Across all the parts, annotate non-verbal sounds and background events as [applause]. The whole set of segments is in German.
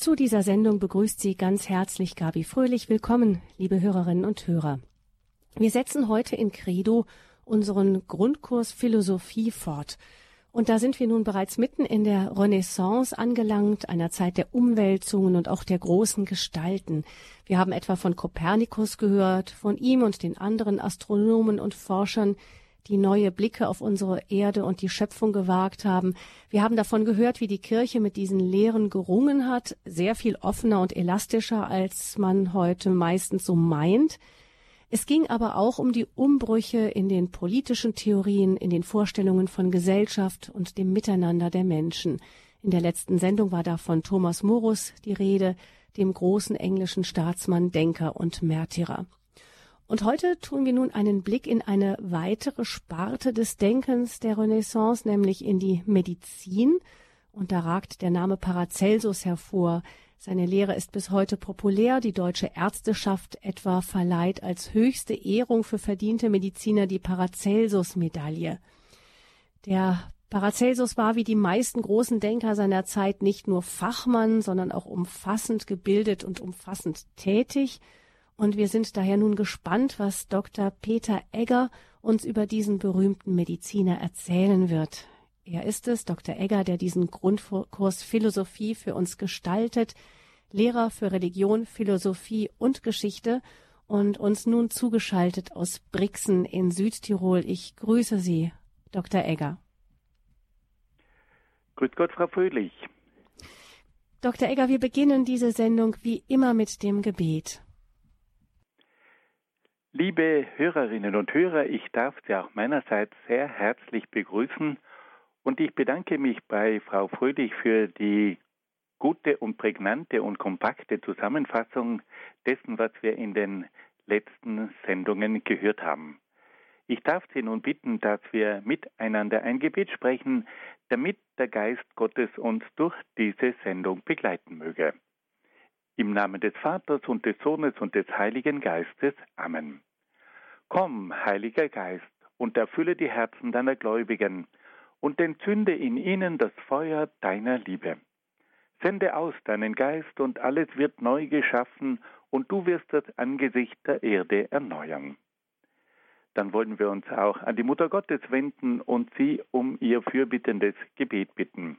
Zu dieser Sendung begrüßt Sie ganz herzlich Gabi Fröhlich. Willkommen, liebe Hörerinnen und Hörer. Wir setzen heute in Credo unseren Grundkurs Philosophie fort. Und da sind wir nun bereits mitten in der Renaissance angelangt, einer Zeit der Umwälzungen und auch der großen Gestalten. Wir haben etwa von Kopernikus gehört, von ihm und den anderen Astronomen und Forschern, die neue Blicke auf unsere Erde und die Schöpfung gewagt haben. Wir haben davon gehört, wie die Kirche mit diesen Lehren gerungen hat, sehr viel offener und elastischer, als man heute meistens so meint. Es ging aber auch um die Umbrüche in den politischen Theorien, in den Vorstellungen von Gesellschaft und dem Miteinander der Menschen. In der letzten Sendung war da von Thomas Morus die Rede, dem großen englischen Staatsmann, Denker und Märtyrer. Und heute tun wir nun einen Blick in eine weitere Sparte des Denkens der Renaissance, nämlich in die Medizin. Und da ragt der Name Paracelsus hervor. Seine Lehre ist bis heute populär. Die deutsche Ärzteschaft etwa verleiht als höchste Ehrung für verdiente Mediziner die Paracelsus-Medaille. Der Paracelsus war wie die meisten großen Denker seiner Zeit nicht nur Fachmann, sondern auch umfassend gebildet und umfassend tätig. Und wir sind daher nun gespannt, was Dr. Peter Egger uns über diesen berühmten Mediziner erzählen wird. Er ist es, Dr. Egger, der diesen Grundkurs Philosophie für uns gestaltet, Lehrer für Religion, Philosophie und Geschichte und uns nun zugeschaltet aus Brixen in Südtirol. Ich grüße Sie, Dr. Egger. Grüß Gott, Frau Fröhlich. Dr. Egger, wir beginnen diese Sendung wie immer mit dem Gebet. Liebe Hörerinnen und Hörer, ich darf Sie auch meinerseits sehr herzlich begrüßen und ich bedanke mich bei Frau Fröhlich für die gute und prägnante und kompakte Zusammenfassung dessen, was wir in den letzten Sendungen gehört haben. Ich darf Sie nun bitten, dass wir miteinander ein Gebet sprechen, damit der Geist Gottes uns durch diese Sendung begleiten möge. Im Namen des Vaters und des Sohnes und des Heiligen Geistes. Amen. Komm, Heiliger Geist, und erfülle die Herzen deiner Gläubigen und entzünde in ihnen das Feuer deiner Liebe. Sende aus deinen Geist und alles wird neu geschaffen und du wirst das Angesicht der Erde erneuern. Dann wollen wir uns auch an die Mutter Gottes wenden und sie um ihr fürbittendes Gebet bitten.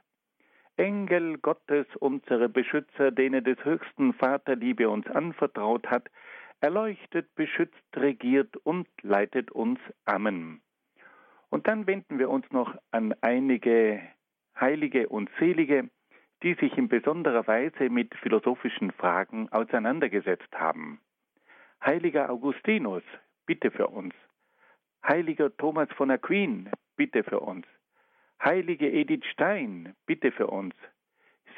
Engel Gottes, unsere Beschützer, denen des höchsten Vaterliebe uns anvertraut hat, erleuchtet, beschützt, regiert und leitet uns. Amen. Und dann wenden wir uns noch an einige Heilige und Selige, die sich in besonderer Weise mit philosophischen Fragen auseinandergesetzt haben. Heiliger Augustinus, bitte für uns. Heiliger Thomas von Aquin, bitte für uns. Heilige Edith Stein, bitte für uns.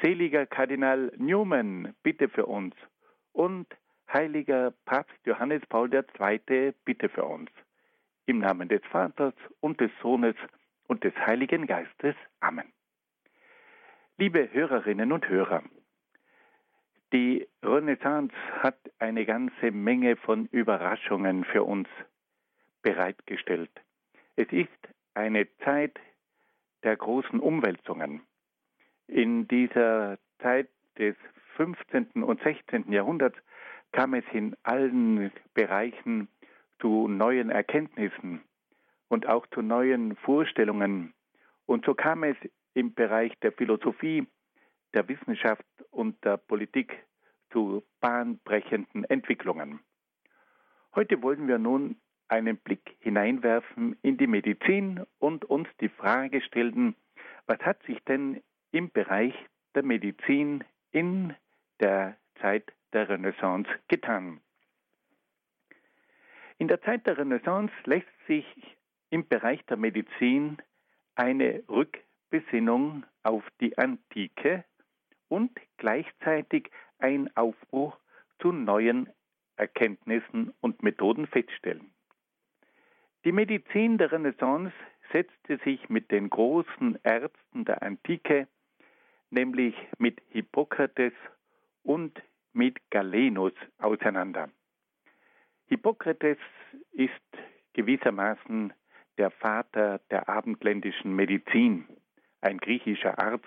Seliger Kardinal Newman, bitte für uns. Und heiliger Papst Johannes Paul II, bitte für uns. Im Namen des Vaters und des Sohnes und des Heiligen Geistes. Amen. Liebe Hörerinnen und Hörer, die Renaissance hat eine ganze Menge von Überraschungen für uns bereitgestellt. Es ist eine Zeit der großen Umwälzungen. In dieser Zeit des 15. und 16. Jahrhunderts kam es in allen Bereichen zu neuen Erkenntnissen und auch zu neuen Vorstellungen. Und so kam es im Bereich der Philosophie, der Wissenschaft und der Politik zu bahnbrechenden Entwicklungen. Heute wollen wir nun einen Blick hineinwerfen in die Medizin und uns die Frage stellen, was hat sich denn im Bereich der Medizin in der Zeit der Renaissance getan? In der Zeit der Renaissance lässt sich im Bereich der Medizin eine Rückbesinnung auf die Antike und gleichzeitig ein Aufbruch zu neuen Erkenntnissen und Methoden feststellen. Die Medizin der Renaissance setzte sich mit den großen Ärzten der Antike, nämlich mit Hippokrates und mit Galenus auseinander. Hippokrates ist gewissermaßen der Vater der abendländischen Medizin, ein griechischer Arzt.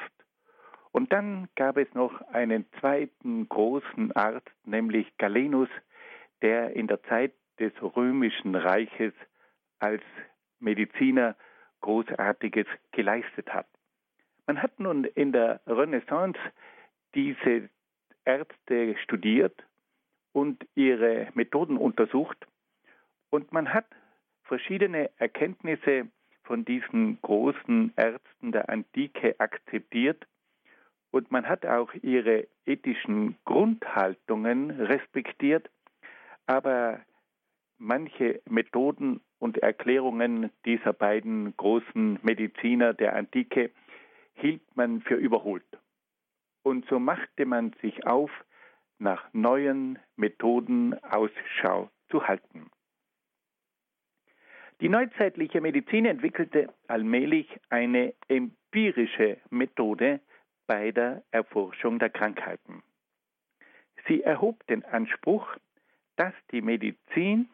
Und dann gab es noch einen zweiten großen Arzt, nämlich Galenus, der in der Zeit des römischen Reiches als Mediziner Großartiges geleistet hat. Man hat nun in der Renaissance diese Ärzte studiert und ihre Methoden untersucht. Und man hat verschiedene Erkenntnisse von diesen großen Ärzten der Antike akzeptiert. Und man hat auch ihre ethischen Grundhaltungen respektiert, aber manche Methoden und Erklärungen dieser beiden großen Mediziner der Antike hielt man für überholt. Und so machte man sich auf, nach neuen Methoden Ausschau zu halten. Die neuzeitliche Medizin entwickelte allmählich eine empirische Methode bei der Erforschung der Krankheiten. Sie erhob den Anspruch, dass die Medizin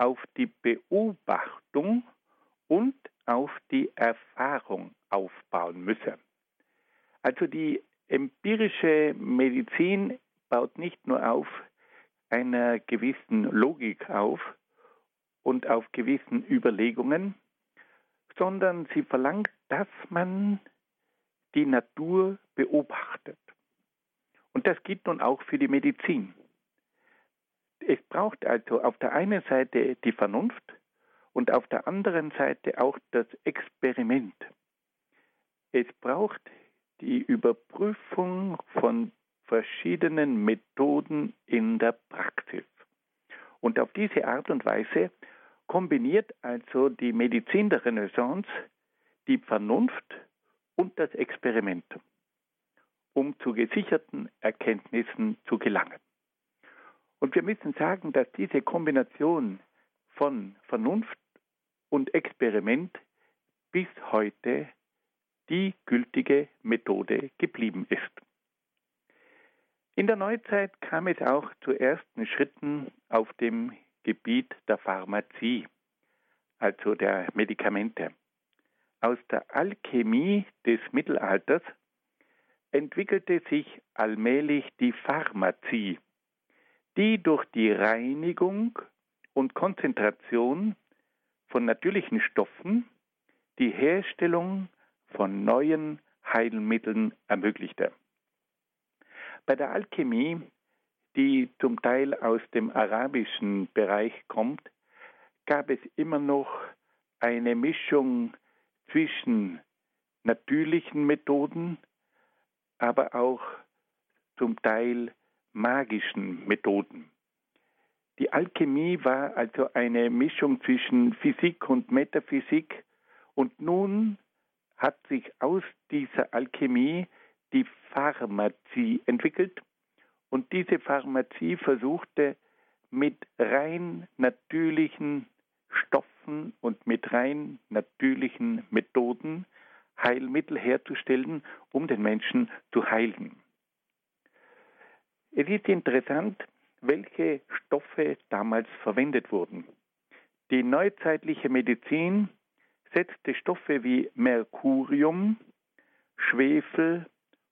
auf die Beobachtung und auf die Erfahrung aufbauen müsse. Also die empirische Medizin baut nicht nur auf einer gewissen Logik auf und auf gewissen Überlegungen, sondern sie verlangt, dass man die Natur beobachtet. Und das gilt nun auch für die Medizin. Es braucht also auf der einen Seite die Vernunft und auf der anderen Seite auch das Experiment. Es braucht die Überprüfung von verschiedenen Methoden in der Praxis. Und auf diese Art und Weise kombiniert also die Medizin der Renaissance die Vernunft und das Experiment, um zu gesicherten Erkenntnissen zu gelangen. Und wir müssen sagen, dass diese Kombination von Vernunft und Experiment bis heute die gültige Methode geblieben ist. In der Neuzeit kam es auch zu ersten Schritten auf dem Gebiet der Pharmazie, also der Medikamente. Aus der Alchemie des Mittelalters entwickelte sich allmählich die Pharmazie, die durch die Reinigung und Konzentration von natürlichen Stoffen die Herstellung von neuen Heilmitteln ermöglichte. Bei der Alchemie, die zum Teil aus dem arabischen Bereich kommt, gab es immer noch eine Mischung zwischen natürlichen Methoden, aber auch zum Teil magischen Methoden. Die Alchemie war also eine Mischung zwischen Physik und Metaphysik und nun hat sich aus dieser Alchemie die Pharmazie entwickelt und diese Pharmazie versuchte mit rein natürlichen Stoffen und mit rein natürlichen Methoden Heilmittel herzustellen, um den Menschen zu heilen. Es ist interessant, welche Stoffe damals verwendet wurden. Die neuzeitliche Medizin setzte Stoffe wie Mercurium, Schwefel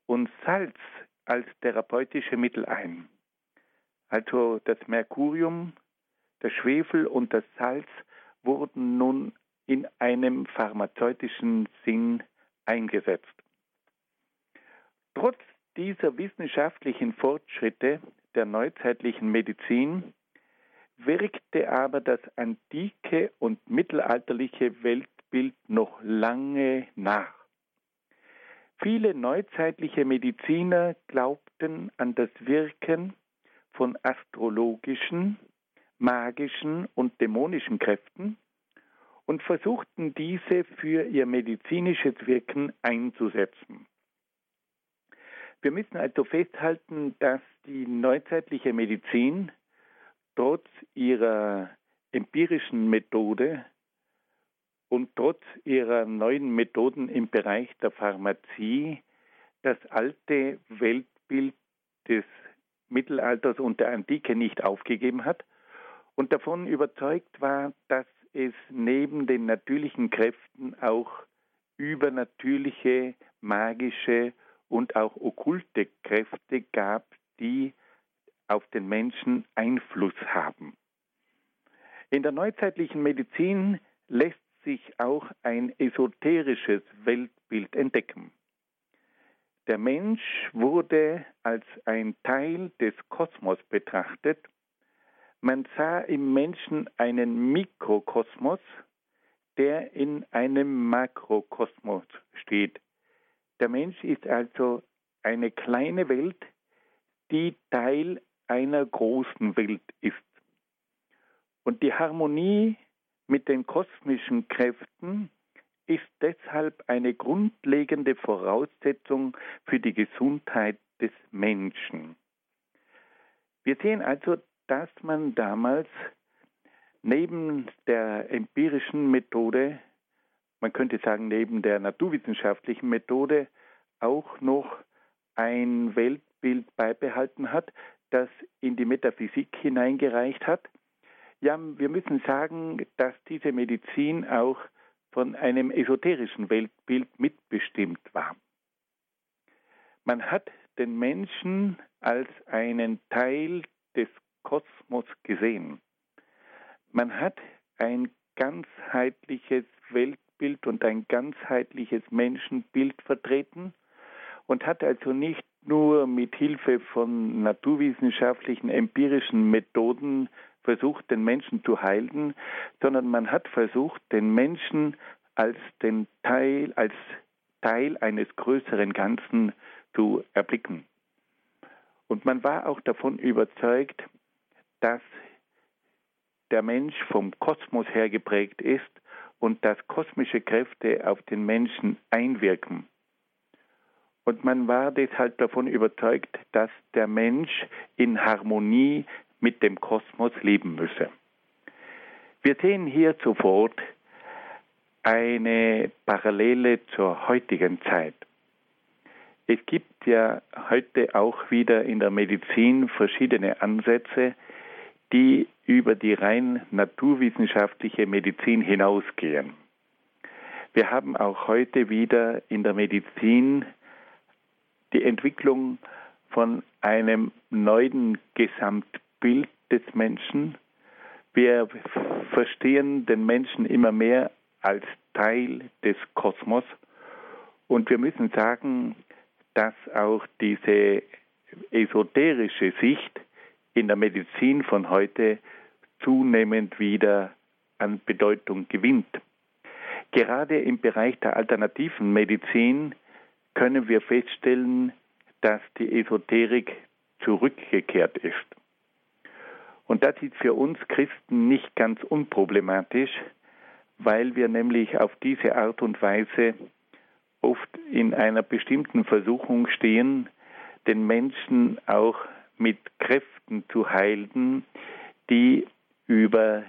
und Salz als therapeutische Mittel ein. Also das Mercurium, der Schwefel und das Salz wurden nun in einem pharmazeutischen Sinn eingesetzt. Trotz dieser wissenschaftlichen Fortschritte der neuzeitlichen Medizin wirkte aber das antike und mittelalterliche Weltbild noch lange nach. Viele neuzeitliche Mediziner glaubten an das Wirken von astrologischen, magischen und dämonischen Kräften und versuchten diese für ihr medizinisches Wirken einzusetzen. Wir müssen also festhalten, dass die neuzeitliche Medizin trotz ihrer empirischen Methode und trotz ihrer neuen Methoden im Bereich der Pharmazie das alte Weltbild des Mittelalters und der Antike nicht aufgegeben hat und davon überzeugt war, dass es neben den natürlichen Kräften auch übernatürliche, magische und auch okkulte Kräfte gab, die auf den Menschen Einfluss haben. In der neuzeitlichen Medizin lässt sich auch ein esoterisches Weltbild entdecken. Der Mensch wurde als ein Teil des Kosmos betrachtet. Man sah im Menschen einen Mikrokosmos, der in einem Makrokosmos steht. Der Mensch ist also eine kleine Welt, die Teil einer großen Welt ist. Und die Harmonie mit den kosmischen Kräften ist deshalb eine grundlegende Voraussetzung für die Gesundheit des Menschen. Wir sehen also, dass man damals neben der empirischen Methode, man könnte sagen neben der naturwissenschaftlichen Methode, auch noch ein Weltbild beibehalten hat, das in die Metaphysik hineingereicht hat. Ja, wir müssen sagen, dass diese Medizin auch von einem esoterischen Weltbild mitbestimmt war. Man hat den Menschen als einen Teil des Kosmos gesehen. Man hat ein ganzheitliches Weltbild und ein ganzheitliches Menschenbild vertreten und hat also nicht nur mit Hilfe von naturwissenschaftlichen, empirischen Methoden versucht, den Menschen zu heilen, sondern man hat versucht, den Menschen als den Teil, als Teil eines größeren Ganzen zu erblicken. Und man war auch davon überzeugt, dass der Mensch vom Kosmos her geprägt ist und dass kosmische Kräfte auf den Menschen einwirken. Und man war deshalb davon überzeugt, dass der Mensch in Harmonie mit dem Kosmos leben müsse. Wir sehen hier sofort eine Parallele zur heutigen Zeit. Es gibt ja heute auch wieder in der Medizin verschiedene Ansätze, die über die rein naturwissenschaftliche Medizin hinausgehen. Wir haben auch heute wieder in der Medizin die Entwicklung von einem neuen Gesamtbild Bild des Menschen. Wir verstehen den Menschen immer mehr als Teil des Kosmos und wir müssen sagen, dass auch diese esoterische Sicht in der Medizin von heute zunehmend wieder an Bedeutung gewinnt. Gerade im Bereich der alternativen Medizin können wir feststellen, dass die Esoterik zurückgekehrt ist. Und das ist für uns Christen nicht ganz unproblematisch, weil wir nämlich auf diese Art und Weise oft in einer bestimmten Versuchung stehen, den Menschen auch mit Kräften zu heilen, die über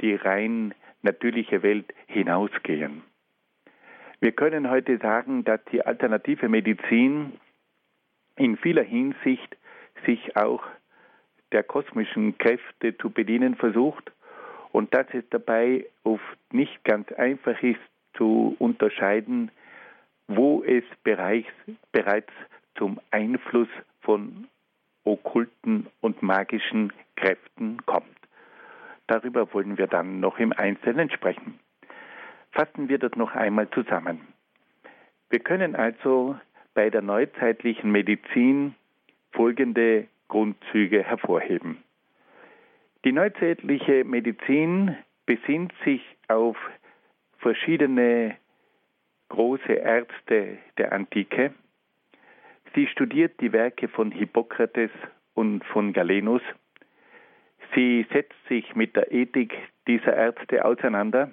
die rein natürliche Welt hinausgehen. Wir können heute sagen, dass die alternative Medizin in vieler Hinsicht sich auch der kosmischen Kräfte zu bedienen versucht und dass es dabei oft nicht ganz einfach ist zu unterscheiden, wo es bereits, bereits zum Einfluss von okkulten und magischen Kräften kommt. Darüber wollen wir dann noch im Einzelnen sprechen. Fassen wir das noch einmal zusammen. Wir können also bei der neuzeitlichen Medizin folgende Grundzüge hervorheben. Die neuzeitliche Medizin besinnt sich auf verschiedene große Ärzte der Antike. Sie studiert die Werke von Hippokrates und von Galenus. Sie setzt sich mit der Ethik dieser Ärzte auseinander,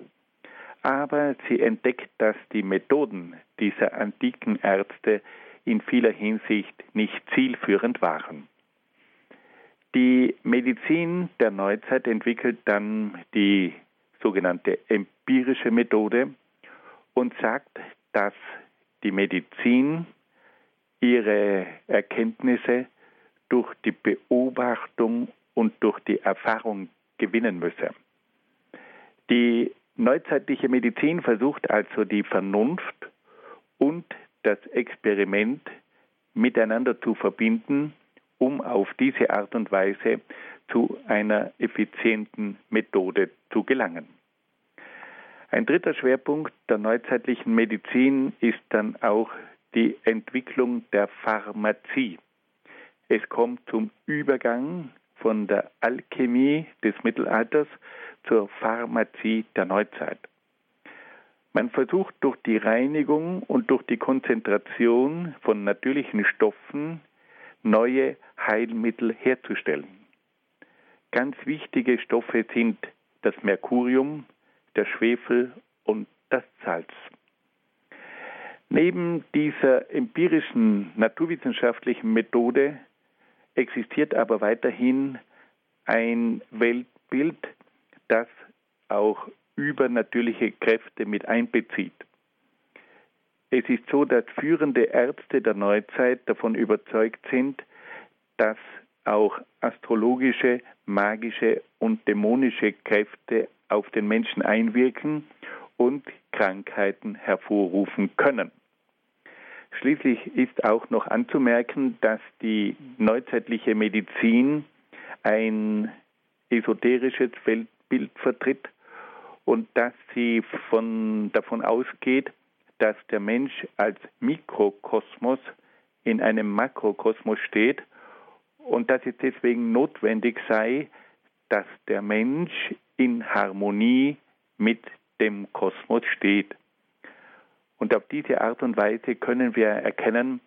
aber sie entdeckt, dass die Methoden dieser antiken Ärzte in vieler Hinsicht nicht zielführend waren. Die Medizin der Neuzeit entwickelt dann die sogenannte empirische Methode und sagt, dass die Medizin ihre Erkenntnisse durch die Beobachtung und durch die Erfahrung gewinnen müsse. Die neuzeitliche Medizin versucht also die Vernunft und das Experiment miteinander zu verbinden, um auf diese Art und Weise zu einer effizienten Methode zu gelangen. Ein dritter Schwerpunkt der neuzeitlichen Medizin ist dann auch die Entwicklung der Pharmazie. Es kommt zum Übergang von der Alchemie des Mittelalters zur Pharmazie der Neuzeit. Man versucht durch die Reinigung und durch die Konzentration von natürlichen Stoffen neue Heilmittel herzustellen. Ganz wichtige Stoffe sind das Merkurium, der Schwefel und das Salz. Neben dieser empirischen naturwissenschaftlichen Methode existiert aber weiterhin ein Weltbild, das auch übernatürliche Kräfte mit einbezieht. Es ist so, dass führende Ärzte der Neuzeit davon überzeugt sind, dass auch astrologische, magische und dämonische Kräfte auf den Menschen einwirken und Krankheiten hervorrufen können. Schließlich ist auch noch anzumerken, dass die neuzeitliche Medizin ein esoterisches Weltbild vertritt und dass sie von, davon ausgeht, dass der Mensch als Mikrokosmos in einem Makrokosmos steht und dass es deswegen notwendig sei, dass der Mensch in Harmonie mit dem Kosmos steht. Und auf diese Art und Weise können wir erkennen,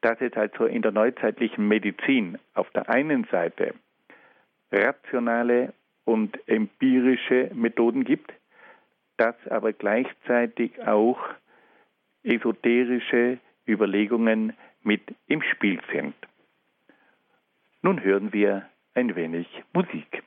dass es also in der neuzeitlichen Medizin auf der einen Seite rationale und empirische Methoden gibt, dass aber gleichzeitig auch esoterische Überlegungen mit im Spiel sind. Nun hören wir ein wenig Musik.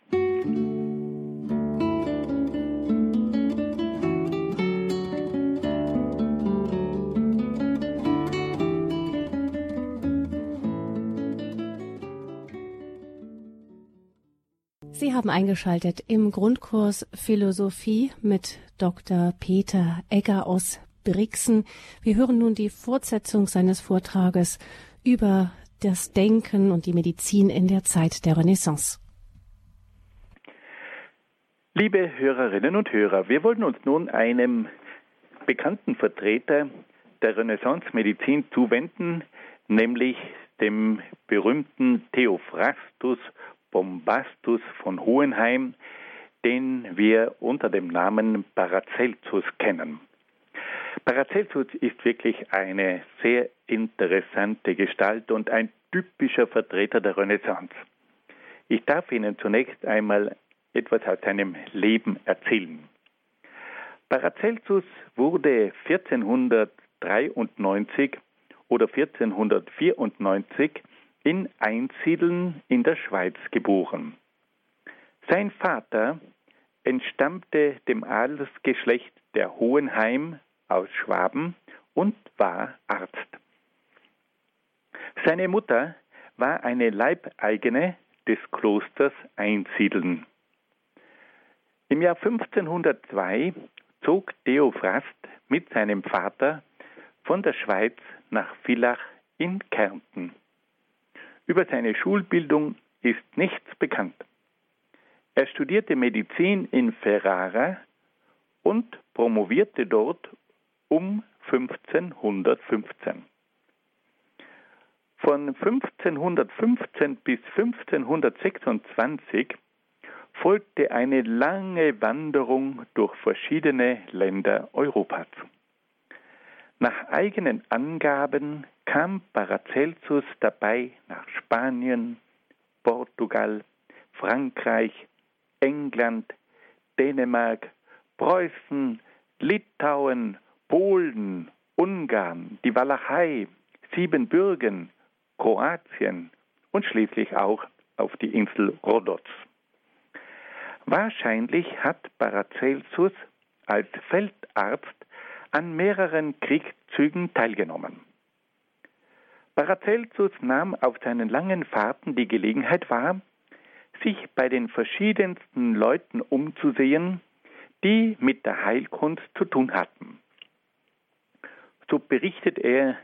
Sie haben eingeschaltet im Grundkurs Philosophie mit Dr. Peter Egger aus Brixen. Wir hören nun die Fortsetzung seines Vortrages über das Denken und die Medizin in der Zeit der Renaissance. Liebe Hörerinnen und Hörer, wir wollen uns nun einem bekannten Vertreter der Renaissance-Medizin zuwenden, nämlich dem berühmten Theophrastus Bombastus von Hohenheim, den wir unter dem Namen Paracelsus kennen. Paracelsus ist wirklich eine sehr interessante Gestalt und ein typischer Vertreter der Renaissance. Ich darf Ihnen zunächst einmal etwas aus seinem Leben erzählen. Paracelsus wurde 1493 oder 1494 in Einsiedeln in der Schweiz geboren. Sein Vater entstammte dem Adelsgeschlecht der Hohenheim aus Schwaben und war Arzt. Seine Mutter war eine Leibeigene des Klosters Einsiedeln. Im Jahr 1502 zog Theophrast mit seinem Vater von der Schweiz nach Villach in Kärnten. Über seine Schulbildung ist nichts bekannt. Er studierte Medizin in Ferrara und promovierte dort um 1515. Von 1515 bis 1526 folgte eine lange Wanderung durch verschiedene Länder Europas. Nach eigenen Angaben kam Paracelsus dabei nach Spanien, Portugal, Frankreich, England, Dänemark, Preußen, Litauen, Polen, Ungarn, die Walachei, Siebenbürgen, Kroatien und schließlich auch auf die Insel Rhodos. Wahrscheinlich hat Paracelsus als Feldarzt an mehreren Kriegszügen teilgenommen. Paracelsus nahm auf seinen langen Fahrten die Gelegenheit wahr, sich bei den verschiedensten Leuten umzusehen, die mit der Heilkunst zu tun hatten. So berichtet er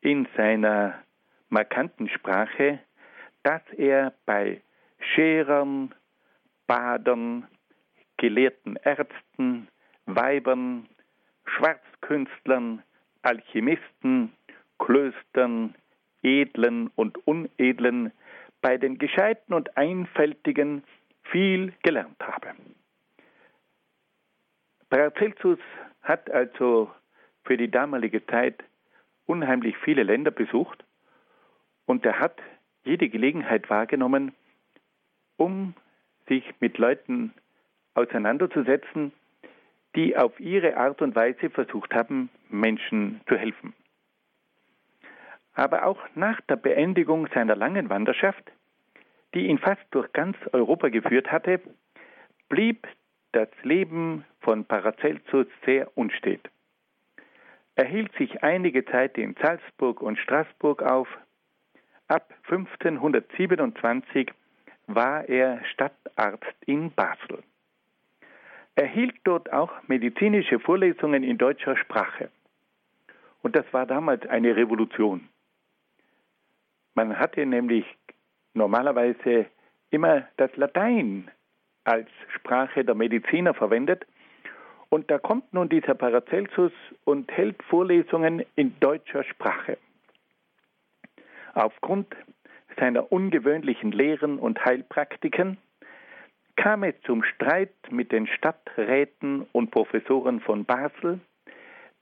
in seiner markanten Sprache, dass er bei Scherern, Badern, gelehrten Ärzten, Weibern, Schwarzkünstlern, Alchemisten, Klöstern, Edlen und Unedlen, bei den Gescheiten und Einfältigen viel gelernt habe. Paracelsus hat also für die damalige Zeit unheimlich viele Länder besucht und er hat jede Gelegenheit wahrgenommen, um sich mit Leuten auseinanderzusetzen, die auf ihre Art und Weise versucht haben, Menschen zu helfen. Aber auch nach der Beendigung seiner langen Wanderschaft, die ihn fast durch ganz Europa geführt hatte, blieb das Leben von Paracelsus sehr unstet. Er hielt sich einige Zeit in Salzburg und Straßburg auf. Ab 1527 war er Stadtarzt in Basel. Er hielt dort auch medizinische Vorlesungen in deutscher Sprache. Und das war damals eine Revolution. Man hatte nämlich normalerweise immer das Latein als Sprache der Mediziner verwendet. Und da kommt nun dieser Paracelsus und hält Vorlesungen in deutscher Sprache. Aufgrund seiner ungewöhnlichen Lehren und Heilpraktiken kam es zum Streit mit den Stadträten und Professoren von Basel,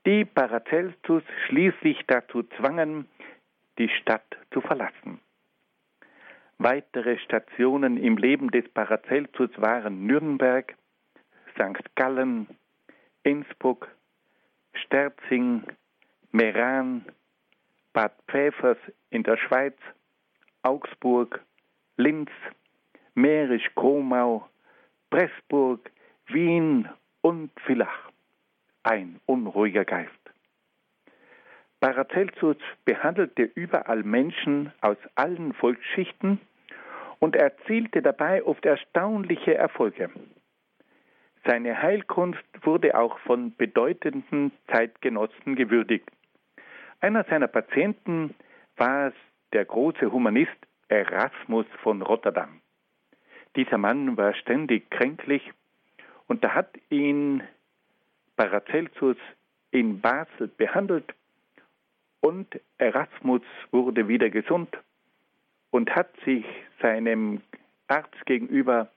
die Paracelsus schließlich dazu zwangen, die Stadt zu verlassen. Weitere Stationen im Leben des Paracelsus waren Nürnberg, St. Gallen, Innsbruck, Sterzing, Meran, Bad Pfäfers in der Schweiz, Augsburg, Linz, Mährisch-Kromau, Pressburg, Wien und Villach. Ein unruhiger Geist. Paracelsus behandelte überall Menschen aus allen Volksschichten und erzielte dabei oft erstaunliche Erfolge. Seine Heilkunst wurde auch von bedeutenden Zeitgenossen gewürdigt. Einer seiner Patienten war der große Humanist Erasmus von Rotterdam. Dieser Mann war ständig kränklich und da hat ihn Paracelsus in Basel behandelt und Erasmus wurde wieder gesund und hat sich seinem Arzt gegenüber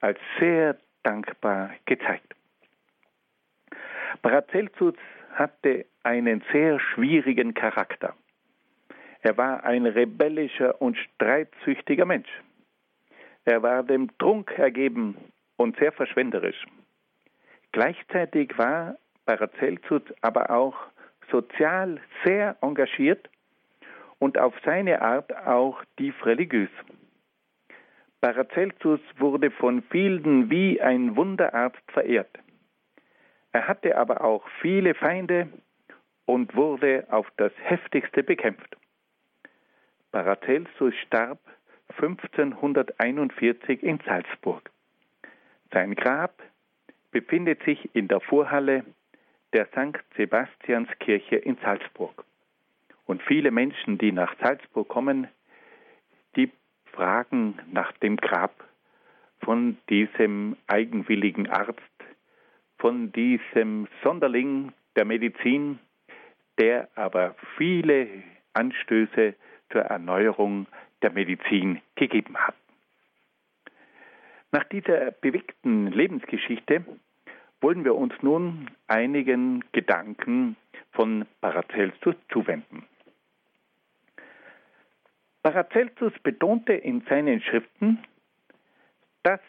als sehr dankbar gezeigt. Paracelsus hatte einen sehr schwierigen Charakter. Er war ein rebellischer und streitsüchtiger Mensch. Er war dem Trunk ergeben und sehr verschwenderisch. Gleichzeitig war Paracelsus aber auch sozial sehr engagiert und auf seine Art auch tief religiös. Paracelsus wurde von vielen wie ein Wunderarzt verehrt. Er hatte aber auch viele Feinde und wurde auf das heftigste bekämpft. Paracelsus starb 1541 in Salzburg. Sein Grab befindet sich in der Vorhalle der St. Sebastianskirche in Salzburg. Und viele Menschen, die nach Salzburg kommen, die fragen nach dem Grab von diesem eigenwilligen Arzt, von diesem Sonderling der Medizin, der aber viele Anstöße zur Erneuerung der Medizin gegeben hat. Nach dieser bewegten Lebensgeschichte wollen wir uns nun einigen Gedanken von Paracelsus zuwenden. Paracelsus betonte in seinen Schriften, dass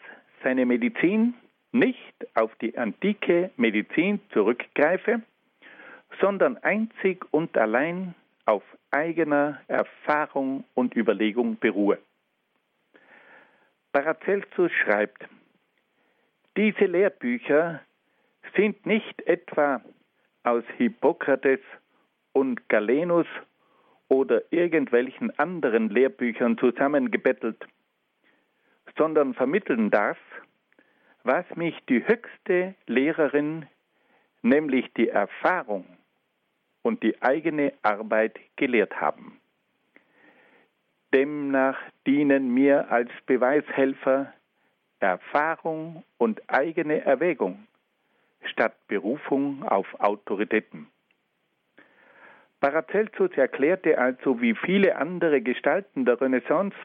seine Medizin nicht auf die antike Medizin zurückgreife, sondern einzig und allein auf eigener Erfahrung und Überlegung beruhe. Paracelsus schreibt, diese Lehrbücher sind nicht etwa aus Hippokrates und Galenus oder irgendwelchen anderen Lehrbüchern zusammengebettelt, sondern vermitteln das, was mich die höchste Lehrerin, nämlich die Erfahrung und die eigene Arbeit gelehrt haben. Demnach dienen mir als Beweishelfer Erfahrung und eigene Erwägung statt Berufung auf Autoritäten. Paracelsus erklärte also wie viele andere Gestalten der Renaissance,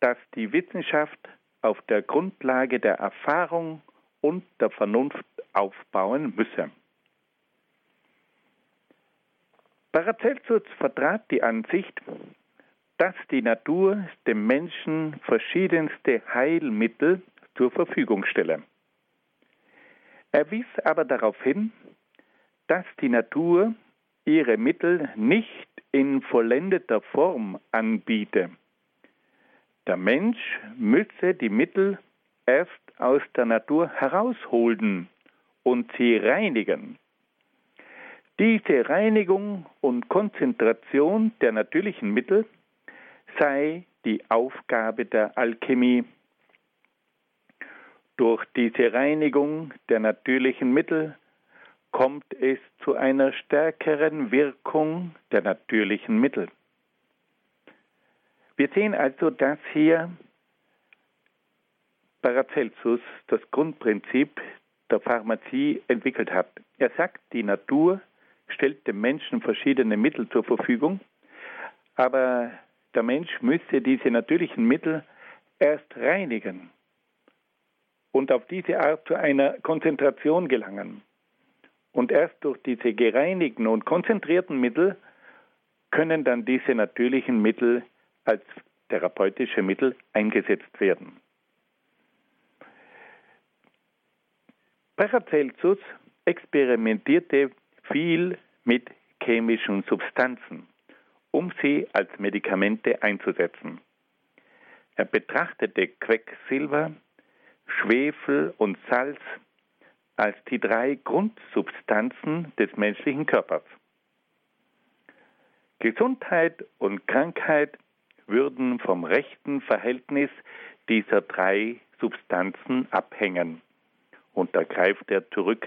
dass die Wissenschaft auf der Grundlage der Erfahrung und der Vernunft aufbauen müsse. Paracelsus vertrat die Ansicht, dass die Natur dem Menschen verschiedenste Heilmittel zur Verfügung stelle. Er wies aber darauf hin, dass die Natur ihre Mittel nicht in vollendeter Form anbiete. Der Mensch müsse die Mittel erst aus der Natur herausholen und sie reinigen. Diese Reinigung und Konzentration der natürlichen Mittel sei die Aufgabe der Alchemie. Durch diese Reinigung der natürlichen Mittel kommt es zu einer stärkeren Wirkung der natürlichen Mittel. Wir sehen also, dass hier Paracelsus das Grundprinzip der Pharmazie entwickelt hat. Er sagt, die Natur stellt dem Menschen verschiedene Mittel zur Verfügung, aber der Mensch müsse diese natürlichen Mittel erst reinigen und auf diese Art zu einer Konzentration gelangen. Und erst durch diese gereinigten und konzentrierten Mittel können dann diese natürlichen Mittel als therapeutische Mittel eingesetzt werden. Paracelsus experimentierte viel mit chemischen Substanzen um sie als Medikamente einzusetzen. Er betrachtete Quecksilber, Schwefel und Salz als die drei Grundsubstanzen des menschlichen Körpers. Gesundheit und Krankheit würden vom rechten Verhältnis dieser drei Substanzen abhängen. Und da greift er zurück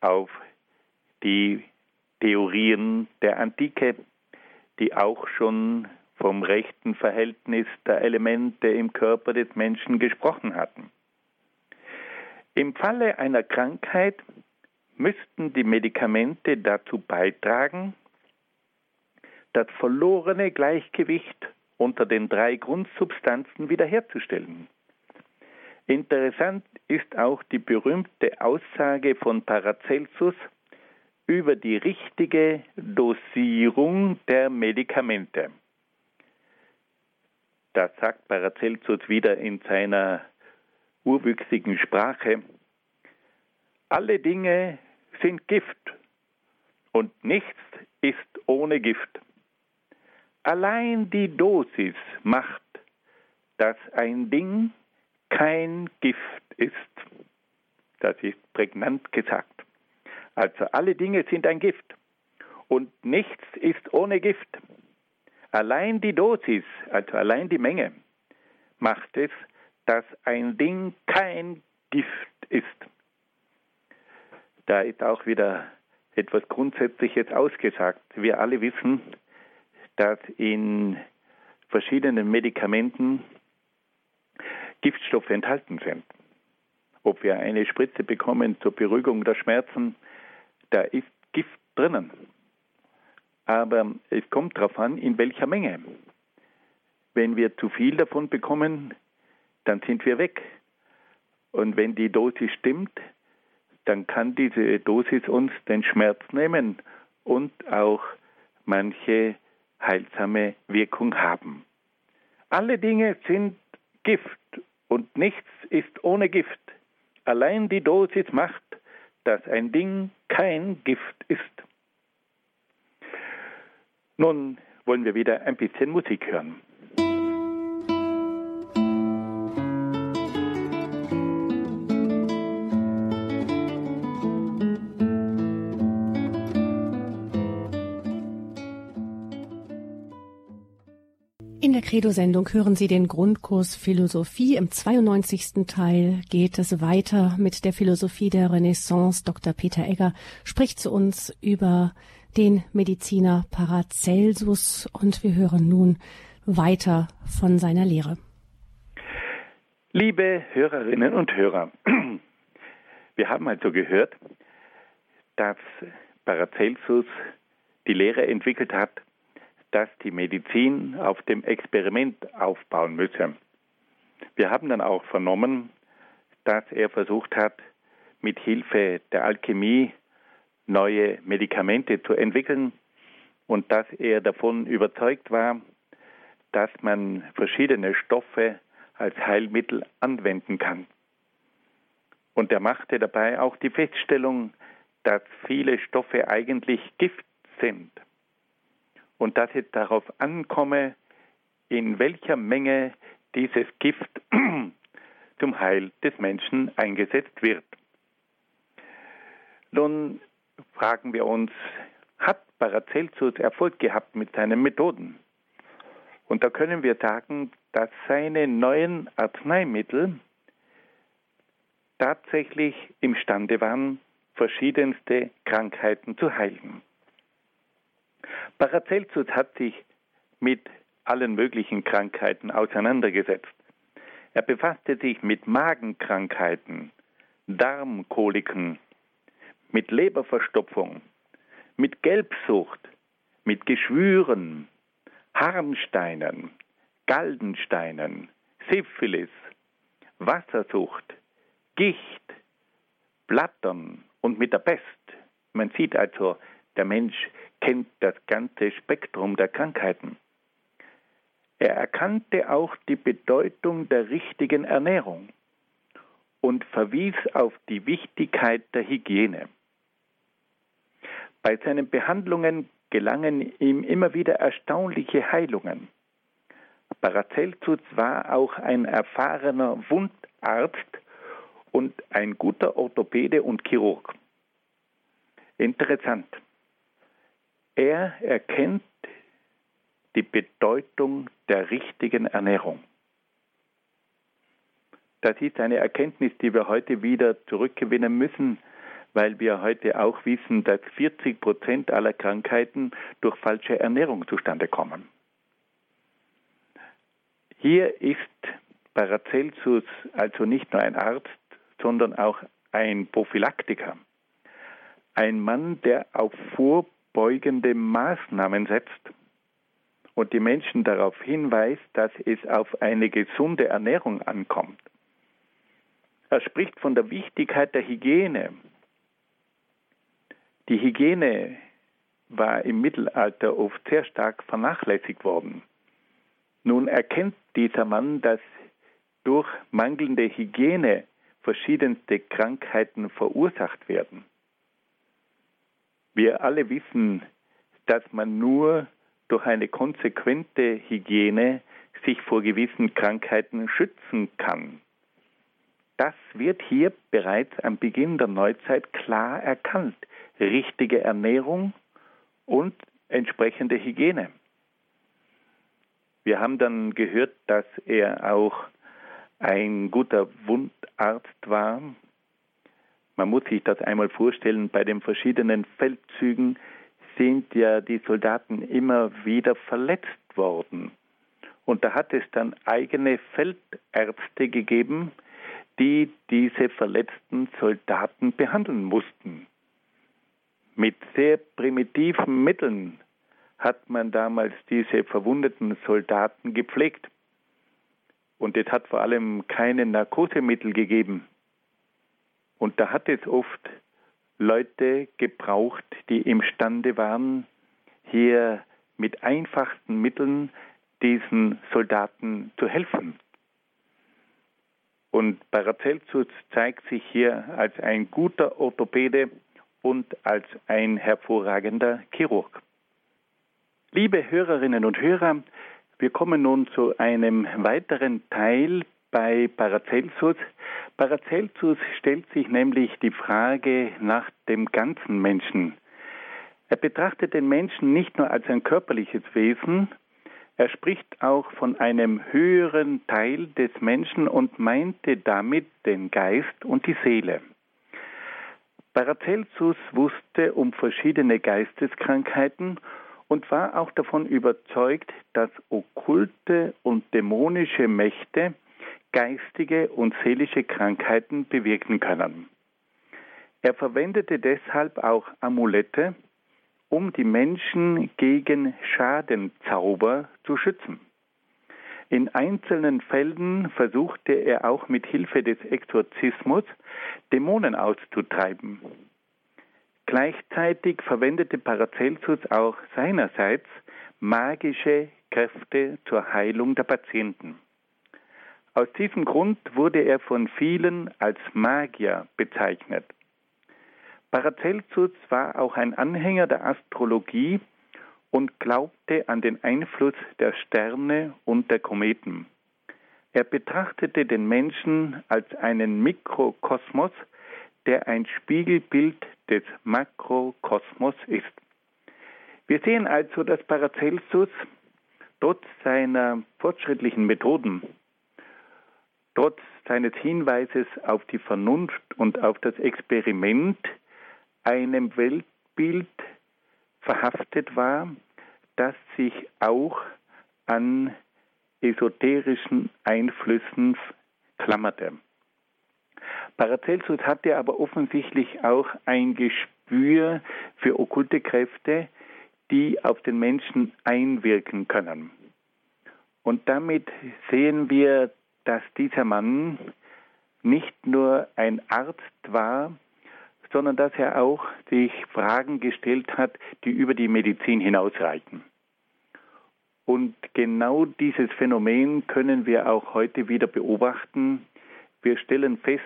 auf die Theorien der Antike, die auch schon vom rechten Verhältnis der Elemente im Körper des Menschen gesprochen hatten. Im Falle einer Krankheit müssten die Medikamente dazu beitragen, das verlorene Gleichgewicht unter den drei Grundsubstanzen wiederherzustellen. Interessant ist auch die berühmte Aussage von Paracelsus, über die richtige Dosierung der Medikamente. Das sagt Paracelsus wieder in seiner urwüchsigen Sprache. Alle Dinge sind Gift und nichts ist ohne Gift. Allein die Dosis macht, dass ein Ding kein Gift ist. Das ist prägnant gesagt. Also alle Dinge sind ein Gift und nichts ist ohne Gift. Allein die Dosis, also allein die Menge, macht es, dass ein Ding kein Gift ist. Da ist auch wieder etwas Grundsätzliches ausgesagt. Wir alle wissen, dass in verschiedenen Medikamenten Giftstoffe enthalten sind. Ob wir eine Spritze bekommen zur Beruhigung der Schmerzen da ist Gift drinnen. Aber es kommt darauf an, in welcher Menge. Wenn wir zu viel davon bekommen, dann sind wir weg. Und wenn die Dosis stimmt, dann kann diese Dosis uns den Schmerz nehmen und auch manche heilsame Wirkung haben. Alle Dinge sind Gift und nichts ist ohne Gift. Allein die Dosis macht, dass ein Ding kein Gift ist. Nun wollen wir wieder ein bisschen Musik hören. Credo-Sendung hören Sie den Grundkurs Philosophie. Im 92. Teil geht es weiter mit der Philosophie der Renaissance. Dr. Peter Egger spricht zu uns über den Mediziner Paracelsus und wir hören nun weiter von seiner Lehre. Liebe Hörerinnen und Hörer, wir haben also gehört, dass Paracelsus die Lehre entwickelt hat, dass die Medizin auf dem Experiment aufbauen müsse. Wir haben dann auch vernommen, dass er versucht hat, mit Hilfe der Alchemie neue Medikamente zu entwickeln und dass er davon überzeugt war, dass man verschiedene Stoffe als Heilmittel anwenden kann. Und er machte dabei auch die Feststellung, dass viele Stoffe eigentlich Gift sind und dass es darauf ankomme, in welcher Menge dieses Gift [clears throat] zum Heil des Menschen eingesetzt wird. Nun fragen wir uns, hat Paracelsus Erfolg gehabt mit seinen Methoden? Und da können wir sagen, dass seine neuen Arzneimittel tatsächlich imstande waren, verschiedenste Krankheiten zu heilen. Paracelsus hat sich mit allen möglichen Krankheiten auseinandergesetzt. Er befasste sich mit Magenkrankheiten, Darmkoliken, mit Leberverstopfung, mit Gelbsucht, mit Geschwüren, Harnsteinen, Galdensteinen, Syphilis, Wassersucht, Gicht, Blattern und mit der Pest. Man sieht also, der Mensch kennt das ganze Spektrum der Krankheiten. Er erkannte auch die Bedeutung der richtigen Ernährung und verwies auf die Wichtigkeit der Hygiene. Bei seinen Behandlungen gelangen ihm immer wieder erstaunliche Heilungen. Paracelsus war auch ein erfahrener Wundarzt und ein guter Orthopäde und Chirurg. Interessant. Er erkennt die Bedeutung der richtigen Ernährung. Das ist eine Erkenntnis, die wir heute wieder zurückgewinnen müssen, weil wir heute auch wissen, dass 40 Prozent aller Krankheiten durch falsche Ernährung zustande kommen. Hier ist Paracelsus also nicht nur ein Arzt, sondern auch ein Prophylaktiker. Ein Mann, der auf vorbeugende Maßnahmen setzt und die Menschen darauf hinweist, dass es auf eine gesunde Ernährung ankommt. Er spricht von der Wichtigkeit der Hygiene, die Hygiene war im Mittelalter oft sehr stark vernachlässigt worden. Nun erkennt dieser Mann, dass durch mangelnde Hygiene verschiedenste Krankheiten verursacht werden. Wir alle wissen, dass man nur durch eine konsequente Hygiene sich vor gewissen Krankheiten schützen kann. Das wird hier bereits am Beginn der Neuzeit klar erkannt richtige Ernährung und entsprechende Hygiene. Wir haben dann gehört, dass er auch ein guter Wundarzt war. Man muss sich das einmal vorstellen, bei den verschiedenen Feldzügen sind ja die Soldaten immer wieder verletzt worden. Und da hat es dann eigene Feldärzte gegeben, die diese verletzten Soldaten behandeln mussten. Mit sehr primitiven Mitteln hat man damals diese verwundeten Soldaten gepflegt. Und es hat vor allem keine Narkosemittel gegeben. Und da hat es oft Leute gebraucht, die imstande waren, hier mit einfachsten Mitteln diesen Soldaten zu helfen. Und Paracelsus zeigt sich hier als ein guter Orthopäde, und als ein hervorragender Chirurg. Liebe Hörerinnen und Hörer, wir kommen nun zu einem weiteren Teil bei Paracelsus. Paracelsus stellt sich nämlich die Frage nach dem ganzen Menschen. Er betrachtet den Menschen nicht nur als ein körperliches Wesen, Er spricht auch von einem höheren Teil des Menschen und meinte damit den Geist und die Seele. Paracelsus wusste um verschiedene Geisteskrankheiten und war auch davon überzeugt, dass okkulte und dämonische Mächte geistige und seelische Krankheiten bewirken können. Er verwendete deshalb auch Amulette, um die Menschen gegen Schadenzauber zu schützen. In einzelnen Fällen versuchte er auch mit Hilfe des Exorzismus Dämonen auszutreiben. Gleichzeitig verwendete Paracelsus auch seinerseits magische Kräfte zur Heilung der Patienten. Aus diesem Grund wurde er von vielen als Magier bezeichnet. Paracelsus war auch ein Anhänger der Astrologie und glaubte an den Einfluss der Sterne und der Kometen. Er betrachtete den Menschen als einen Mikrokosmos, der ein Spiegelbild des Makrokosmos ist. Wir sehen also, dass Paracelsus trotz seiner fortschrittlichen Methoden, trotz seines Hinweises auf die Vernunft und auf das Experiment einem Weltbild verhaftet war, das sich auch an esoterischen Einflüssen klammerte. Paracelsus hatte aber offensichtlich auch ein Gespür für okkulte Kräfte, die auf den Menschen einwirken können. Und damit sehen wir, dass dieser Mann nicht nur ein Arzt war, sondern dass er auch sich Fragen gestellt hat, die über die Medizin hinausreichen. Und genau dieses Phänomen können wir auch heute wieder beobachten. Wir stellen fest,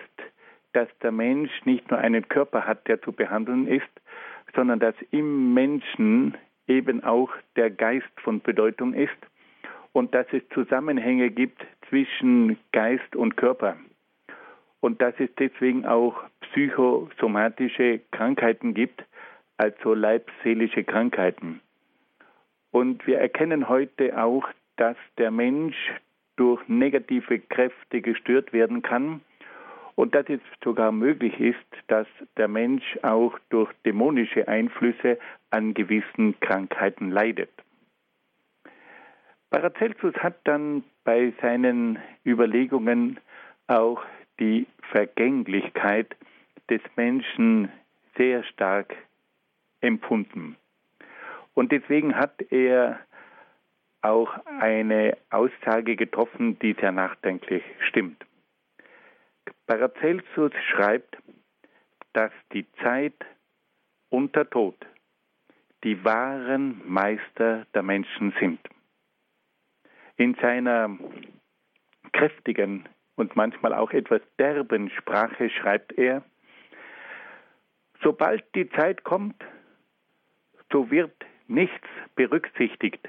dass der Mensch nicht nur einen Körper hat, der zu behandeln ist, sondern dass im Menschen eben auch der Geist von Bedeutung ist und dass es Zusammenhänge gibt zwischen Geist und Körper und dass es deswegen auch psychosomatische Krankheiten gibt, also leibseelische Krankheiten. Und wir erkennen heute auch, dass der Mensch durch negative Kräfte gestört werden kann und dass es sogar möglich ist, dass der Mensch auch durch dämonische Einflüsse an gewissen Krankheiten leidet. Paracelsus hat dann bei seinen Überlegungen auch die Vergänglichkeit des Menschen sehr stark empfunden. Und deswegen hat er auch eine Aussage getroffen, die sehr nachdenklich stimmt. Paracelsus schreibt, dass die Zeit und der Tod die wahren Meister der Menschen sind. In seiner kräftigen und manchmal auch etwas derben Sprache schreibt er, sobald die Zeit kommt, so wird nichts berücksichtigt,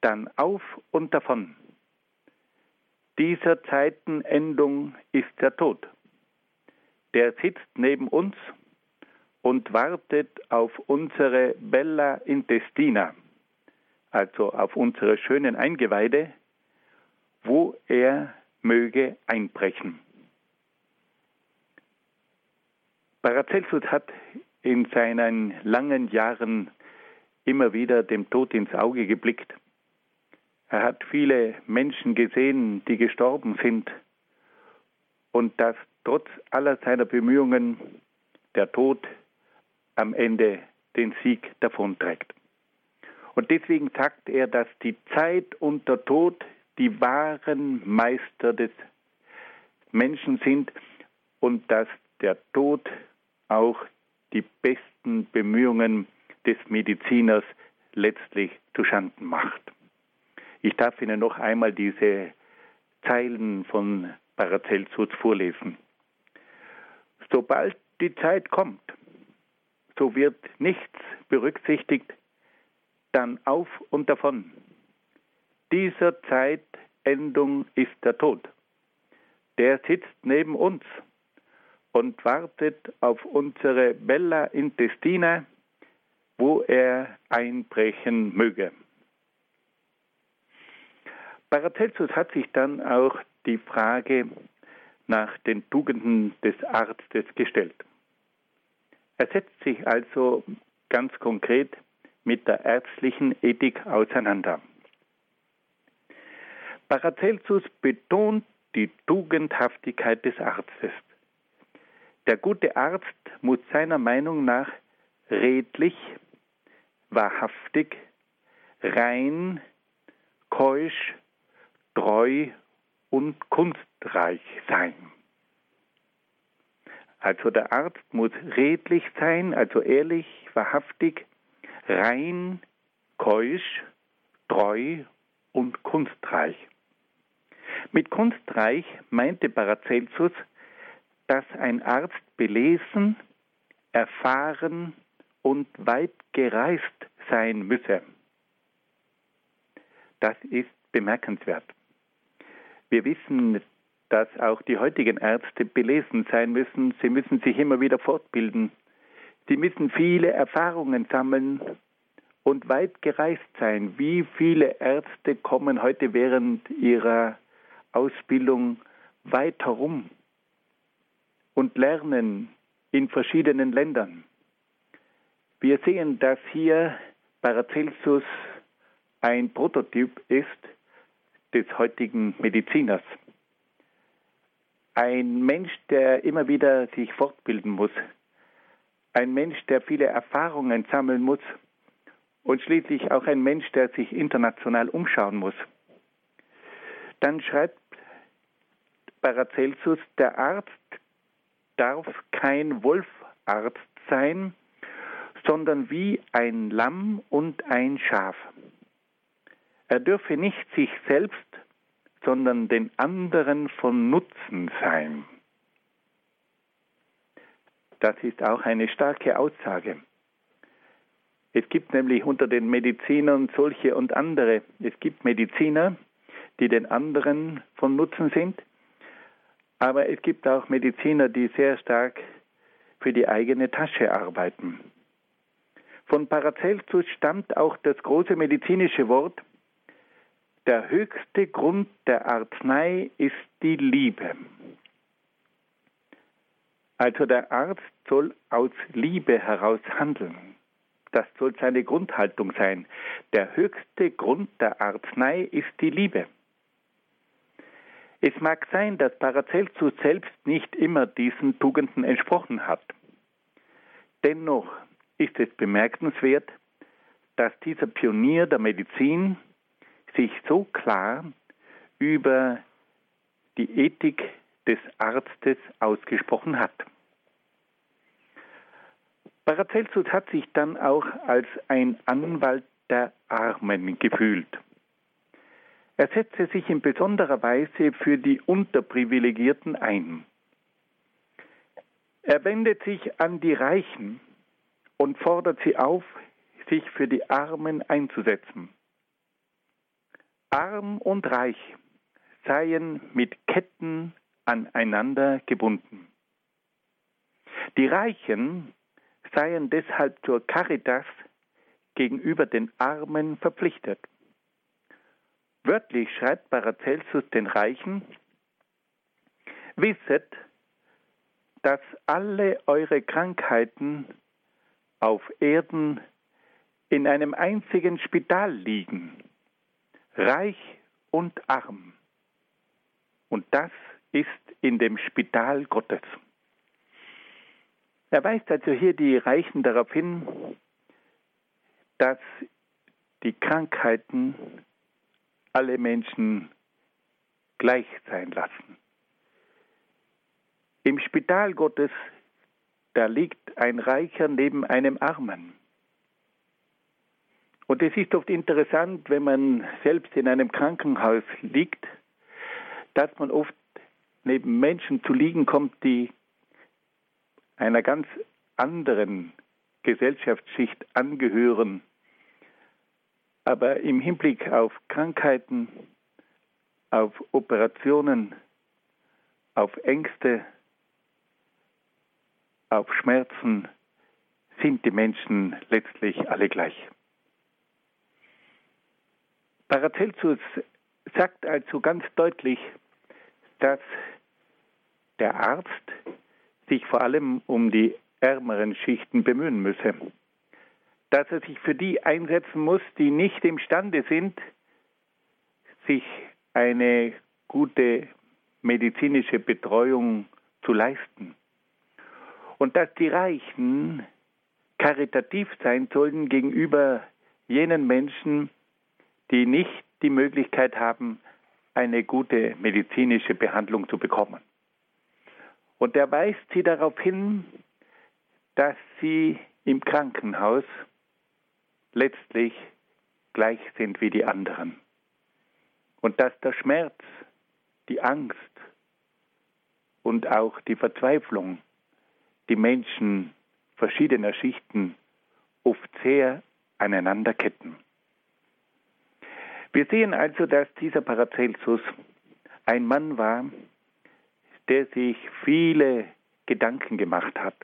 dann auf und davon. Dieser Zeitenendung ist der Tod. Der sitzt neben uns und wartet auf unsere Bella Intestina, also auf unsere schönen Eingeweide, wo er möge einbrechen. Paracelsus hat in seinen langen Jahren immer wieder dem Tod ins Auge geblickt. Er hat viele Menschen gesehen, die gestorben sind und dass trotz aller seiner Bemühungen der Tod am Ende den Sieg davonträgt. Und deswegen sagt er, dass die Zeit und der Tod die wahren Meister des Menschen sind und dass der Tod auch die besten Bemühungen des Mediziners letztlich zuschanden macht. Ich darf Ihnen noch einmal diese Zeilen von Paracelsus vorlesen. Sobald die Zeit kommt, so wird nichts berücksichtigt, dann auf und davon dieser Zeitendung ist der Tod. Der sitzt neben uns und wartet auf unsere Bella Intestina, wo er einbrechen möge. Paracelsus hat sich dann auch die Frage nach den Tugenden des Arztes gestellt. Er setzt sich also ganz konkret mit der ärztlichen Ethik auseinander. Paracelsus betont die Tugendhaftigkeit des Arztes. Der gute Arzt muss seiner Meinung nach redlich, wahrhaftig, rein, keusch, treu und kunstreich sein. Also der Arzt muss redlich sein, also ehrlich, wahrhaftig, rein, keusch, treu und kunstreich. Mit kunstreich meinte Paracelsus, dass ein Arzt belesen, erfahren und weit gereist sein müsse. Das ist bemerkenswert. Wir wissen, dass auch die heutigen Ärzte belesen sein müssen. Sie müssen sich immer wieder fortbilden. Sie müssen viele Erfahrungen sammeln und weit gereist sein. Wie viele Ärzte kommen heute während ihrer Ausbildung weit herum und lernen in verschiedenen Ländern. Wir sehen, dass hier Paracelsus ein Prototyp ist des heutigen Mediziners. Ein Mensch, der immer wieder sich fortbilden muss. Ein Mensch, der viele Erfahrungen sammeln muss. Und schließlich auch ein Mensch, der sich international umschauen muss. Dann schreibt Paracelsus, der Arzt darf kein Wolfarzt sein, sondern wie ein Lamm und ein Schaf. Er dürfe nicht sich selbst, sondern den anderen von Nutzen sein. Das ist auch eine starke Aussage. Es gibt nämlich unter den Medizinern solche und andere. Es gibt Mediziner, die den anderen von Nutzen sind. Aber es gibt auch Mediziner, die sehr stark für die eigene Tasche arbeiten. Von Paracelsus stammt auch das große medizinische Wort, der höchste Grund der Arznei ist die Liebe. Also der Arzt soll aus Liebe heraus handeln. Das soll seine Grundhaltung sein. Der höchste Grund der Arznei ist die Liebe. Es mag sein, dass Paracelsus selbst nicht immer diesen Tugenden entsprochen hat. Dennoch ist es bemerkenswert, dass dieser Pionier der Medizin sich so klar über die Ethik des Arztes ausgesprochen hat. Paracelsus hat sich dann auch als ein Anwalt der Armen gefühlt. Er setzte sich in besonderer Weise für die Unterprivilegierten ein. Er wendet sich an die Reichen und fordert sie auf, sich für die Armen einzusetzen. Arm und reich seien mit Ketten aneinander gebunden. Die Reichen seien deshalb zur Caritas gegenüber den Armen verpflichtet. Wörtlich schreibt Paracelsus den Reichen, wisset, dass alle eure Krankheiten auf Erden in einem einzigen Spital liegen, reich und arm. Und das ist in dem Spital Gottes. Er weist also hier die Reichen darauf hin, dass die Krankheiten alle Menschen gleich sein lassen. Im Spital Gottes, da liegt ein Reicher neben einem Armen. Und es ist oft interessant, wenn man selbst in einem Krankenhaus liegt, dass man oft neben Menschen zu liegen kommt, die einer ganz anderen Gesellschaftsschicht angehören aber im Hinblick auf Krankheiten, auf Operationen, auf Ängste, auf Schmerzen sind die Menschen letztlich alle gleich. Paracelsus sagt also ganz deutlich, dass der Arzt sich vor allem um die ärmeren Schichten bemühen müsse, dass er sich für die einsetzen muss, die nicht imstande sind, sich eine gute medizinische Betreuung zu leisten. Und dass die Reichen karitativ sein sollten gegenüber jenen Menschen, die nicht die Möglichkeit haben, eine gute medizinische Behandlung zu bekommen. Und er weist sie darauf hin, dass sie im Krankenhaus letztlich gleich sind wie die anderen. Und dass der Schmerz, die Angst und auch die Verzweiflung die Menschen verschiedener Schichten oft sehr aneinander ketten. Wir sehen also, dass dieser Paracelsus ein Mann war, der sich viele Gedanken gemacht hat,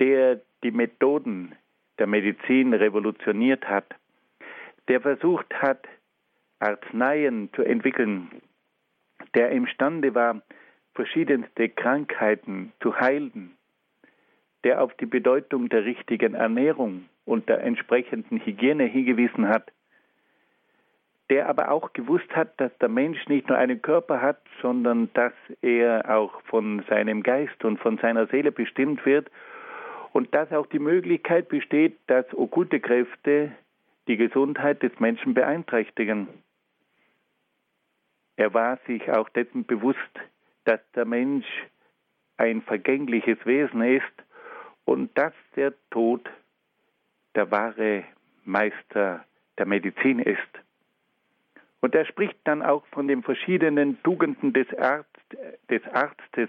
der die Methoden der Medizin revolutioniert hat, der versucht hat, Arzneien zu entwickeln, der imstande war, verschiedenste Krankheiten zu heilen, der auf die Bedeutung der richtigen Ernährung und der entsprechenden Hygiene hingewiesen hat, der aber auch gewusst hat, dass der Mensch nicht nur einen Körper hat, sondern dass er auch von seinem Geist und von seiner Seele bestimmt wird und dass auch die Möglichkeit besteht, dass okkulte Kräfte die Gesundheit des Menschen beeinträchtigen. Er war sich auch dessen bewusst, dass der Mensch ein vergängliches Wesen ist und dass der Tod der wahre Meister der Medizin ist. Und er spricht dann auch von den verschiedenen Tugenden des, Arzt, des Arztes,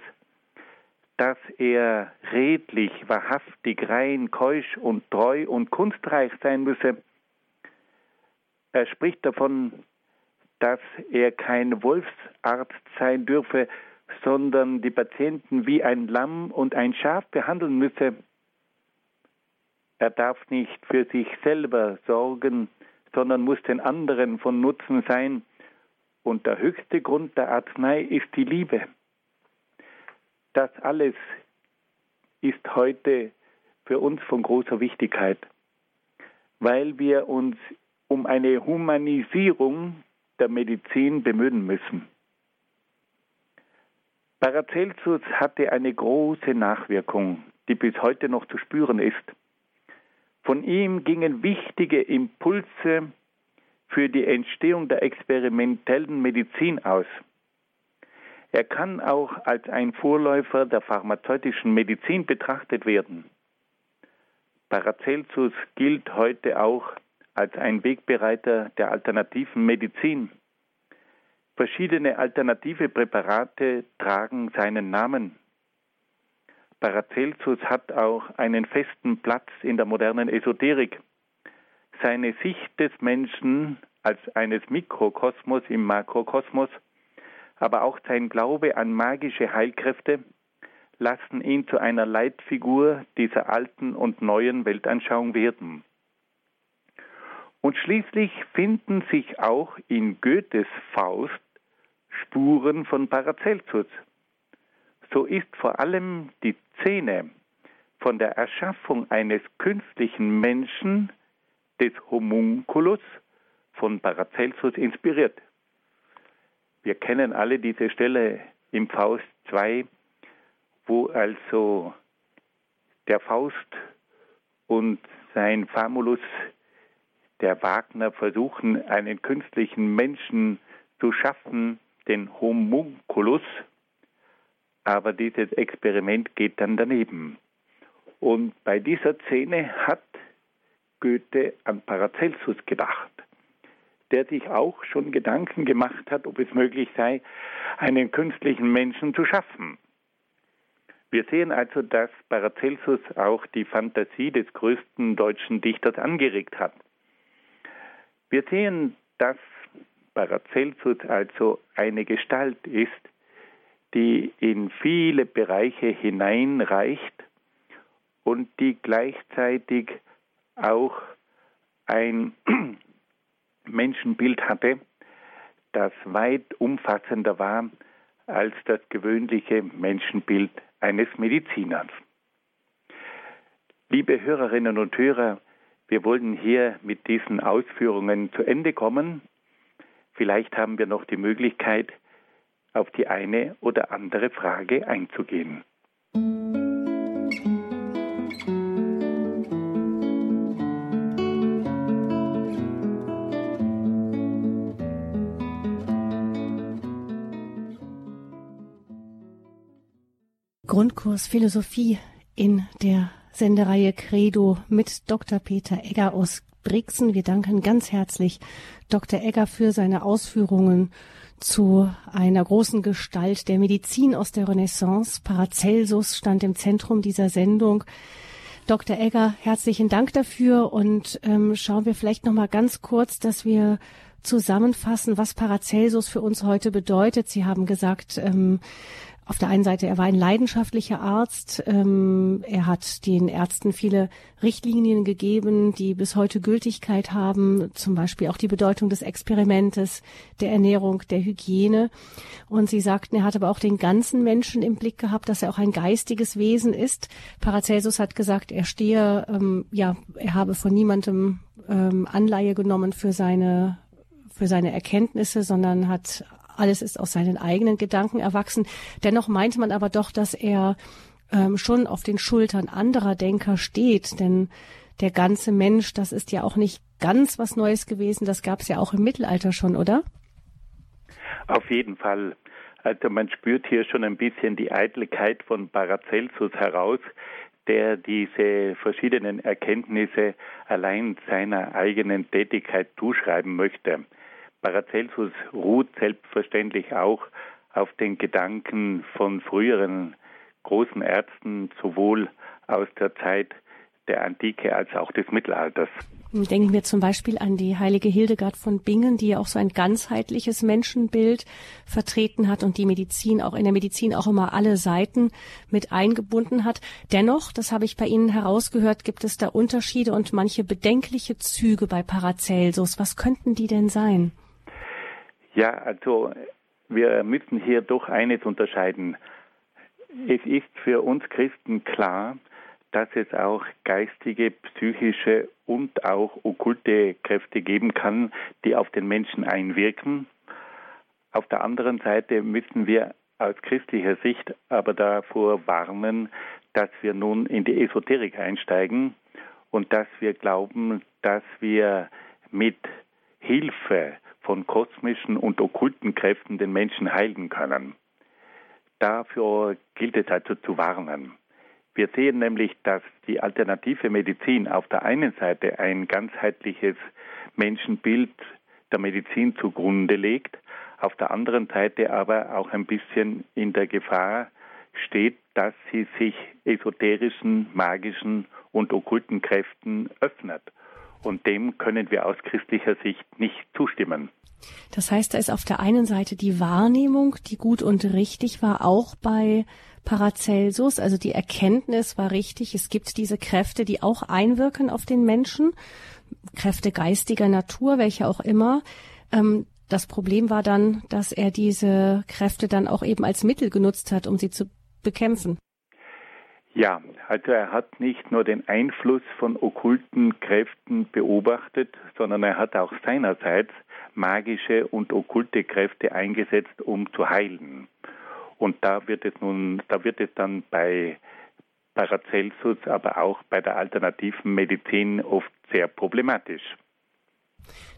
dass er redlich, wahrhaftig, rein, keusch und treu und kunstreich sein müsse. Er spricht davon, dass er kein Wolfsarzt sein dürfe, sondern die Patienten wie ein Lamm und ein Schaf behandeln müsse. Er darf nicht für sich selber sorgen, sondern muss den anderen von Nutzen sein. Und der höchste Grund der Arznei ist die Liebe. Das alles ist heute für uns von großer Wichtigkeit, weil wir uns um eine Humanisierung der Medizin bemühen müssen. Paracelsus hatte eine große Nachwirkung, die bis heute noch zu spüren ist. Von ihm gingen wichtige Impulse für die Entstehung der experimentellen Medizin aus. Er kann auch als ein Vorläufer der pharmazeutischen Medizin betrachtet werden. Paracelsus gilt heute auch als ein Wegbereiter der alternativen Medizin. Verschiedene alternative Präparate tragen seinen Namen. Paracelsus hat auch einen festen Platz in der modernen Esoterik. Seine Sicht des Menschen als eines Mikrokosmos im Makrokosmos, aber auch sein Glaube an magische Heilkräfte lassen ihn zu einer Leitfigur dieser alten und neuen Weltanschauung werden. Und schließlich finden sich auch in Goethes Faust Spuren von Paracelsus so ist vor allem die Szene von der Erschaffung eines künstlichen Menschen, des Homunculus, von Paracelsus inspiriert. Wir kennen alle diese Stelle im Faust 2, wo also der Faust und sein Famulus, der Wagner, versuchen, einen künstlichen Menschen zu schaffen, den Homunculus, aber dieses Experiment geht dann daneben. Und bei dieser Szene hat Goethe an Paracelsus gedacht, der sich auch schon Gedanken gemacht hat, ob es möglich sei, einen künstlichen Menschen zu schaffen. Wir sehen also, dass Paracelsus auch die Fantasie des größten deutschen Dichters angeregt hat. Wir sehen, dass Paracelsus also eine Gestalt ist, die in viele Bereiche hineinreicht und die gleichzeitig auch ein [clears throat] Menschenbild hatte, das weit umfassender war als das gewöhnliche Menschenbild eines Mediziners. Liebe Hörerinnen und Hörer, wir wollen hier mit diesen Ausführungen zu Ende kommen. Vielleicht haben wir noch die Möglichkeit, auf die eine oder andere Frage einzugehen. Grundkurs Philosophie in der Sendereihe Credo mit Dr. Peter Egger aus Brixen. Wir danken ganz herzlich Dr. Egger für seine Ausführungen zu einer großen Gestalt der Medizin aus der Renaissance. Paracelsus stand im Zentrum dieser Sendung. Dr. Egger, herzlichen Dank dafür und ähm, schauen wir vielleicht noch mal ganz kurz, dass wir zusammenfassen, was Paracelsus für uns heute bedeutet. Sie haben gesagt, ähm, auf der einen Seite, er war ein leidenschaftlicher Arzt. Ähm, er hat den Ärzten viele Richtlinien gegeben, die bis heute Gültigkeit haben. Zum Beispiel auch die Bedeutung des Experimentes, der Ernährung, der Hygiene. Und sie sagten, er hat aber auch den ganzen Menschen im Blick gehabt, dass er auch ein geistiges Wesen ist. Paracelsus hat gesagt, er stehe, ähm, ja, er habe von niemandem ähm, Anleihe genommen für seine für seine Erkenntnisse, sondern hat alles ist aus seinen eigenen Gedanken erwachsen. Dennoch meint man aber doch, dass er ähm, schon auf den Schultern anderer Denker steht, denn der ganze Mensch, das ist ja auch nicht ganz was Neues gewesen, das gab es ja auch im Mittelalter schon, oder? Auf jeden Fall. Also man spürt hier schon ein bisschen die Eitelkeit von Paracelsus heraus, der diese verschiedenen Erkenntnisse allein seiner eigenen Tätigkeit zuschreiben möchte. Paracelsus ruht selbstverständlich auch auf den Gedanken von früheren großen Ärzten, sowohl aus der Zeit der Antike als auch des Mittelalters. Denken wir zum Beispiel an die heilige Hildegard von Bingen, die ja auch so ein ganzheitliches Menschenbild vertreten hat und die Medizin auch in der Medizin auch immer alle Seiten mit eingebunden hat. Dennoch, das habe ich bei Ihnen herausgehört, gibt es da Unterschiede und manche bedenkliche Züge bei Paracelsus. Was könnten die denn sein? Ja, also wir müssen hier doch eines unterscheiden. Es ist für uns Christen klar, dass es auch geistige, psychische und auch okkulte Kräfte geben kann, die auf den Menschen einwirken. Auf der anderen Seite müssen wir aus christlicher Sicht aber davor warnen, dass wir nun in die Esoterik einsteigen und dass wir glauben, dass wir mit Hilfe von kosmischen und okkulten Kräften den Menschen heilen können. Dafür gilt es also zu warnen. Wir sehen nämlich, dass die alternative Medizin auf der einen Seite ein ganzheitliches Menschenbild der Medizin zugrunde legt, auf der anderen Seite aber auch ein bisschen in der Gefahr steht, dass sie sich esoterischen, magischen und okkulten Kräften öffnet. Und dem können wir aus christlicher Sicht nicht zustimmen. Das heißt, da ist auf der einen Seite die Wahrnehmung, die gut und richtig war, auch bei Paracelsus, also die Erkenntnis war richtig, es gibt diese Kräfte, die auch einwirken auf den Menschen, Kräfte geistiger Natur, welche auch immer. Ähm, das Problem war dann, dass er diese Kräfte dann auch eben als Mittel genutzt hat, um sie zu bekämpfen. Ja, also er hat nicht nur den Einfluss von okkulten Kräften beobachtet, sondern er hat auch seinerseits magische und okkulte Kräfte eingesetzt, um zu heilen. Und da wird es nun, da wird es dann bei Paracelsus, aber auch bei der alternativen Medizin oft sehr problematisch.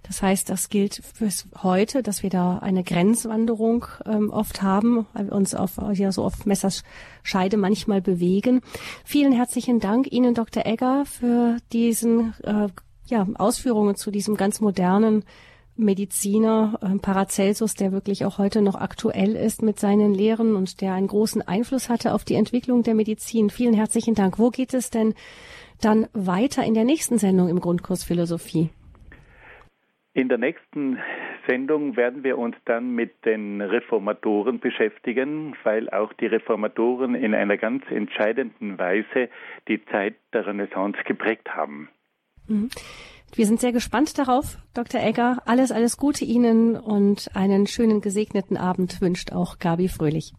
Das heißt, das gilt fürs heute, dass wir da eine Grenzwanderung ähm, oft haben, weil wir uns auf, ja, so auf Messerscheide manchmal bewegen. Vielen herzlichen Dank Ihnen, Dr. Egger, für diesen äh, ja, Ausführungen zu diesem ganz modernen Mediziner äh, Paracelsus, der wirklich auch heute noch aktuell ist mit seinen Lehren und der einen großen Einfluss hatte auf die Entwicklung der Medizin. Vielen herzlichen Dank. Wo geht es denn dann weiter in der nächsten Sendung im Grundkurs Philosophie? In der nächsten Sendung werden wir uns dann mit den Reformatoren beschäftigen, weil auch die Reformatoren in einer ganz entscheidenden Weise die Zeit der Renaissance geprägt haben. Mhm. Wir sind sehr gespannt darauf, Dr. Egger. Alles, alles Gute Ihnen und einen schönen gesegneten Abend wünscht auch Gabi Fröhlich.